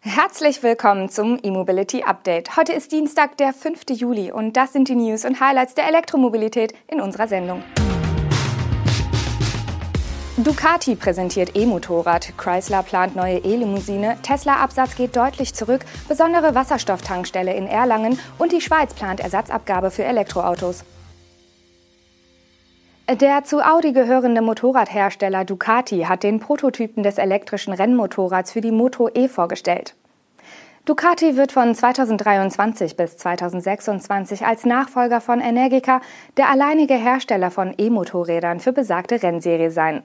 Herzlich willkommen zum E-Mobility Update. Heute ist Dienstag, der 5. Juli und das sind die News und Highlights der Elektromobilität in unserer Sendung. Ducati präsentiert E-Motorrad, Chrysler plant neue E-Limousine, Tesla-Absatz geht deutlich zurück, besondere Wasserstofftankstelle in Erlangen und die Schweiz plant Ersatzabgabe für Elektroautos. Der zu Audi gehörende Motorradhersteller Ducati hat den Prototypen des elektrischen Rennmotorrads für die Moto E vorgestellt. Ducati wird von 2023 bis 2026 als Nachfolger von Energica der alleinige Hersteller von E-Motorrädern für besagte Rennserie sein.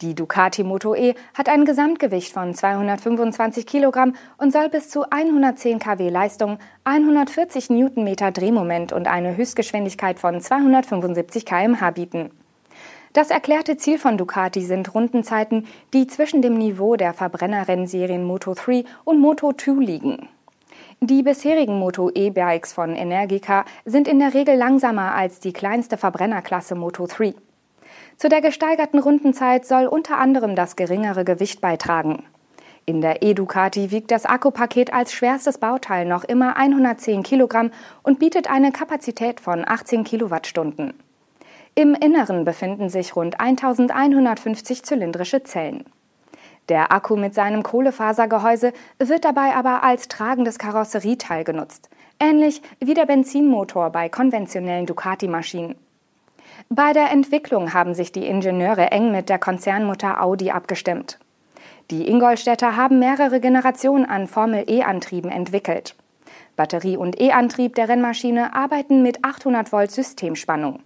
Die Ducati Moto E hat ein Gesamtgewicht von 225 Kilogramm und soll bis zu 110 kW Leistung, 140 Newtonmeter Drehmoment und eine Höchstgeschwindigkeit von 275 km/h bieten. Das erklärte Ziel von Ducati sind Rundenzeiten, die zwischen dem Niveau der Verbrennerrennserien Moto 3 und Moto 2 liegen. Die bisherigen Moto E-Bikes von Energica sind in der Regel langsamer als die kleinste Verbrennerklasse Moto 3. Zu der gesteigerten Rundenzeit soll unter anderem das geringere Gewicht beitragen. In der E-Ducati wiegt das Akkupaket als schwerstes Bauteil noch immer 110 Kilogramm und bietet eine Kapazität von 18 Kilowattstunden. Im Inneren befinden sich rund 1150 zylindrische Zellen. Der Akku mit seinem Kohlefasergehäuse wird dabei aber als tragendes Karosserieteil genutzt, ähnlich wie der Benzinmotor bei konventionellen Ducati-Maschinen. Bei der Entwicklung haben sich die Ingenieure eng mit der Konzernmutter Audi abgestimmt. Die Ingolstädter haben mehrere Generationen an Formel-E-Antrieben entwickelt. Batterie- und E-Antrieb der Rennmaschine arbeiten mit 800 Volt Systemspannung.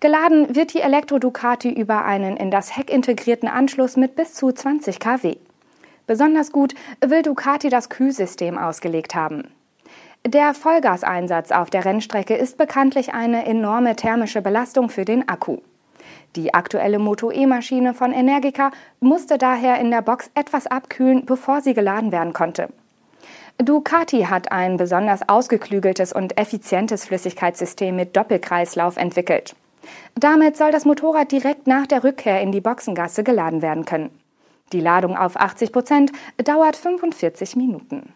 Geladen wird die Elektro Ducati über einen in das Heck integrierten Anschluss mit bis zu 20 kW. Besonders gut will Ducati das Kühlsystem ausgelegt haben. Der Vollgaseinsatz auf der Rennstrecke ist bekanntlich eine enorme thermische Belastung für den Akku. Die aktuelle Moto E-Maschine von Energica musste daher in der Box etwas abkühlen, bevor sie geladen werden konnte. Ducati hat ein besonders ausgeklügeltes und effizientes Flüssigkeitssystem mit Doppelkreislauf entwickelt. Damit soll das Motorrad direkt nach der Rückkehr in die Boxengasse geladen werden können. Die Ladung auf 80 Prozent dauert 45 Minuten.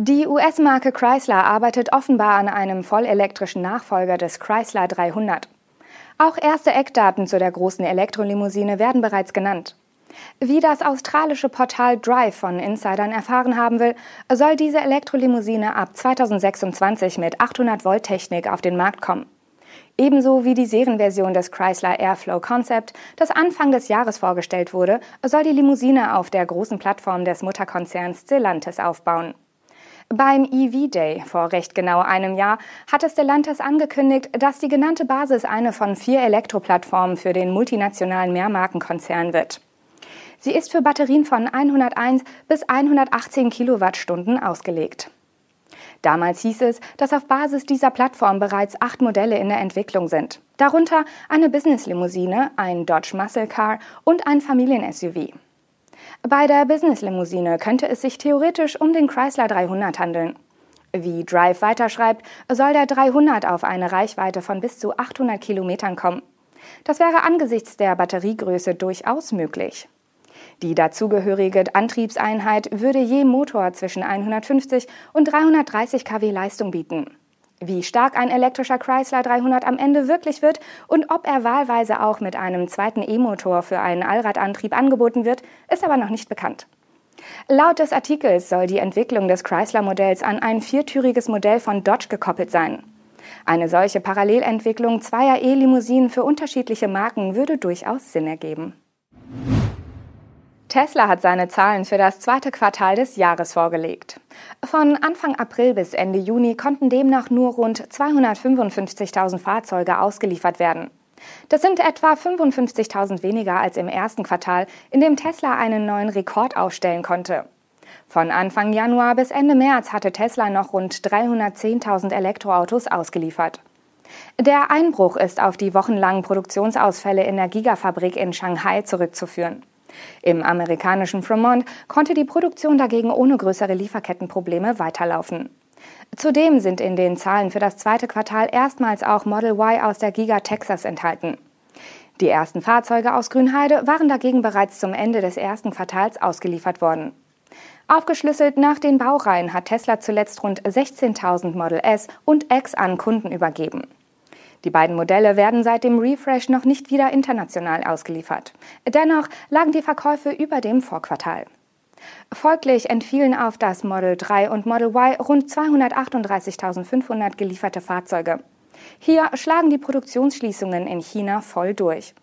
Die US-Marke Chrysler arbeitet offenbar an einem vollelektrischen Nachfolger des Chrysler 300. Auch erste Eckdaten zu der großen Elektrolimousine werden bereits genannt. Wie das australische Portal Drive von Insidern erfahren haben will, soll diese Elektrolimousine ab 2026 mit 800 Volt Technik auf den Markt kommen. Ebenso wie die Serienversion des Chrysler Airflow Concept, das Anfang des Jahres vorgestellt wurde, soll die Limousine auf der großen Plattform des Mutterkonzerns Stellantis aufbauen. Beim EV Day vor recht genau einem Jahr hat Stellantis angekündigt, dass die genannte Basis eine von vier Elektroplattformen für den multinationalen Mehrmarkenkonzern wird. Sie ist für Batterien von 101 bis 118 Kilowattstunden ausgelegt. Damals hieß es, dass auf Basis dieser Plattform bereits acht Modelle in der Entwicklung sind. Darunter eine Business-Limousine, ein Dodge Muscle Car und ein Familien-SUV. Bei der Business-Limousine könnte es sich theoretisch um den Chrysler 300 handeln. Wie Drive weiterschreibt, soll der 300 auf eine Reichweite von bis zu 800 Kilometern kommen. Das wäre angesichts der Batteriegröße durchaus möglich. Die dazugehörige Antriebseinheit würde je Motor zwischen 150 und 330 kW Leistung bieten. Wie stark ein elektrischer Chrysler 300 am Ende wirklich wird und ob er wahlweise auch mit einem zweiten E-Motor für einen Allradantrieb angeboten wird, ist aber noch nicht bekannt. Laut des Artikels soll die Entwicklung des Chrysler-Modells an ein viertüriges Modell von Dodge gekoppelt sein. Eine solche Parallelentwicklung zweier E-Limousinen für unterschiedliche Marken würde durchaus Sinn ergeben. Tesla hat seine Zahlen für das zweite Quartal des Jahres vorgelegt. Von Anfang April bis Ende Juni konnten demnach nur rund 255.000 Fahrzeuge ausgeliefert werden. Das sind etwa 55.000 weniger als im ersten Quartal, in dem Tesla einen neuen Rekord aufstellen konnte. Von Anfang Januar bis Ende März hatte Tesla noch rund 310.000 Elektroautos ausgeliefert. Der Einbruch ist auf die wochenlangen Produktionsausfälle in der Gigafabrik in Shanghai zurückzuführen. Im amerikanischen Fremont konnte die Produktion dagegen ohne größere Lieferkettenprobleme weiterlaufen. Zudem sind in den Zahlen für das zweite Quartal erstmals auch Model Y aus der Giga Texas enthalten. Die ersten Fahrzeuge aus Grünheide waren dagegen bereits zum Ende des ersten Quartals ausgeliefert worden. Aufgeschlüsselt nach den Baureihen hat Tesla zuletzt rund 16.000 Model S und X an Kunden übergeben. Die beiden Modelle werden seit dem Refresh noch nicht wieder international ausgeliefert. Dennoch lagen die Verkäufe über dem Vorquartal. Folglich entfielen auf das Model 3 und Model Y rund 238.500 gelieferte Fahrzeuge. Hier schlagen die Produktionsschließungen in China voll durch.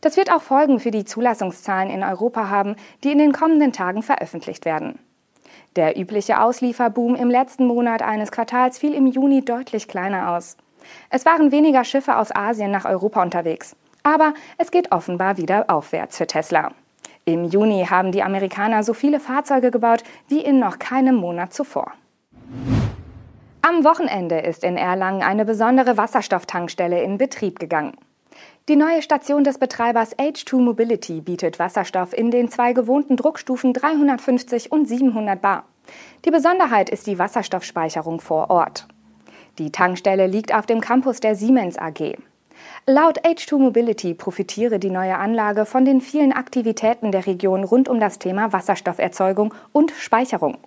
Das wird auch Folgen für die Zulassungszahlen in Europa haben, die in den kommenden Tagen veröffentlicht werden. Der übliche Auslieferboom im letzten Monat eines Quartals fiel im Juni deutlich kleiner aus. Es waren weniger Schiffe aus Asien nach Europa unterwegs. Aber es geht offenbar wieder aufwärts für Tesla. Im Juni haben die Amerikaner so viele Fahrzeuge gebaut wie in noch keinem Monat zuvor. Am Wochenende ist in Erlangen eine besondere Wasserstofftankstelle in Betrieb gegangen. Die neue Station des Betreibers H2 Mobility bietet Wasserstoff in den zwei gewohnten Druckstufen 350 und 700 bar. Die Besonderheit ist die Wasserstoffspeicherung vor Ort. Die Tankstelle liegt auf dem Campus der Siemens AG. Laut H2 Mobility profitiere die neue Anlage von den vielen Aktivitäten der Region rund um das Thema Wasserstofferzeugung und Speicherung.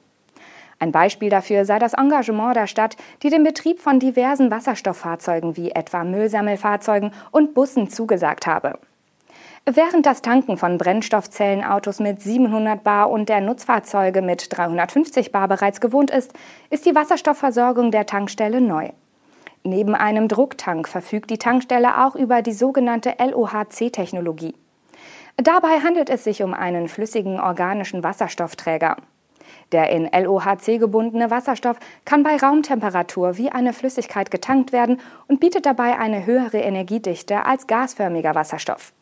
Ein Beispiel dafür sei das Engagement der Stadt, die den Betrieb von diversen Wasserstofffahrzeugen wie etwa Müllsammelfahrzeugen und Bussen zugesagt habe. Während das Tanken von Brennstoffzellenautos mit 700 Bar und der Nutzfahrzeuge mit 350 Bar bereits gewohnt ist, ist die Wasserstoffversorgung der Tankstelle neu. Neben einem Drucktank verfügt die Tankstelle auch über die sogenannte LOHC-Technologie. Dabei handelt es sich um einen flüssigen organischen Wasserstoffträger. Der in LOHC gebundene Wasserstoff kann bei Raumtemperatur wie eine Flüssigkeit getankt werden und bietet dabei eine höhere Energiedichte als gasförmiger Wasserstoff.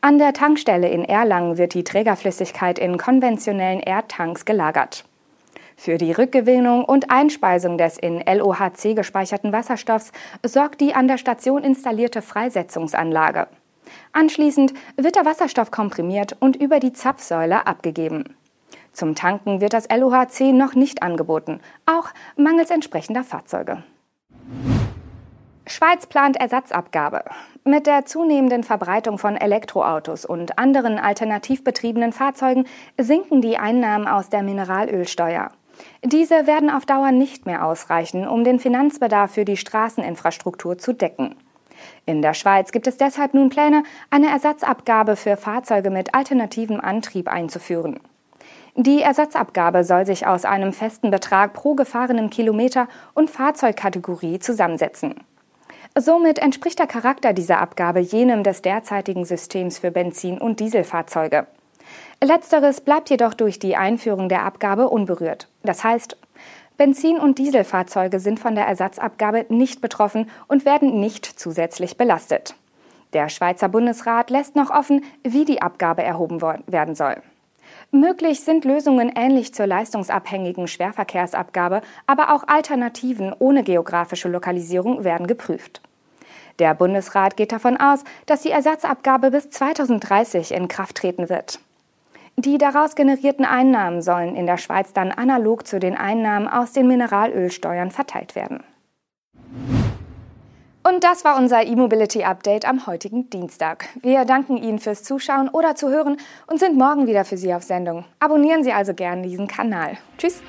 An der Tankstelle in Erlangen wird die Trägerflüssigkeit in konventionellen Erdtanks gelagert. Für die Rückgewinnung und Einspeisung des in LOHC gespeicherten Wasserstoffs sorgt die an der Station installierte Freisetzungsanlage. Anschließend wird der Wasserstoff komprimiert und über die Zapfsäule abgegeben. Zum Tanken wird das LOHC noch nicht angeboten, auch mangels entsprechender Fahrzeuge. Schweiz plant Ersatzabgabe. Mit der zunehmenden Verbreitung von Elektroautos und anderen alternativ betriebenen Fahrzeugen sinken die Einnahmen aus der Mineralölsteuer. Diese werden auf Dauer nicht mehr ausreichen, um den Finanzbedarf für die Straßeninfrastruktur zu decken. In der Schweiz gibt es deshalb nun Pläne, eine Ersatzabgabe für Fahrzeuge mit alternativem Antrieb einzuführen. Die Ersatzabgabe soll sich aus einem festen Betrag pro gefahrenem Kilometer und Fahrzeugkategorie zusammensetzen. Somit entspricht der Charakter dieser Abgabe jenem des derzeitigen Systems für Benzin- und Dieselfahrzeuge. Letzteres bleibt jedoch durch die Einführung der Abgabe unberührt. Das heißt, Benzin- und Dieselfahrzeuge sind von der Ersatzabgabe nicht betroffen und werden nicht zusätzlich belastet. Der Schweizer Bundesrat lässt noch offen, wie die Abgabe erhoben werden soll. Möglich sind Lösungen ähnlich zur leistungsabhängigen Schwerverkehrsabgabe, aber auch Alternativen ohne geografische Lokalisierung werden geprüft. Der Bundesrat geht davon aus, dass die Ersatzabgabe bis 2030 in Kraft treten wird. Die daraus generierten Einnahmen sollen in der Schweiz dann analog zu den Einnahmen aus den Mineralölsteuern verteilt werden. Und das war unser E-Mobility Update am heutigen Dienstag. Wir danken Ihnen fürs Zuschauen oder Zuhören und sind morgen wieder für Sie auf Sendung. Abonnieren Sie also gerne diesen Kanal. Tschüss!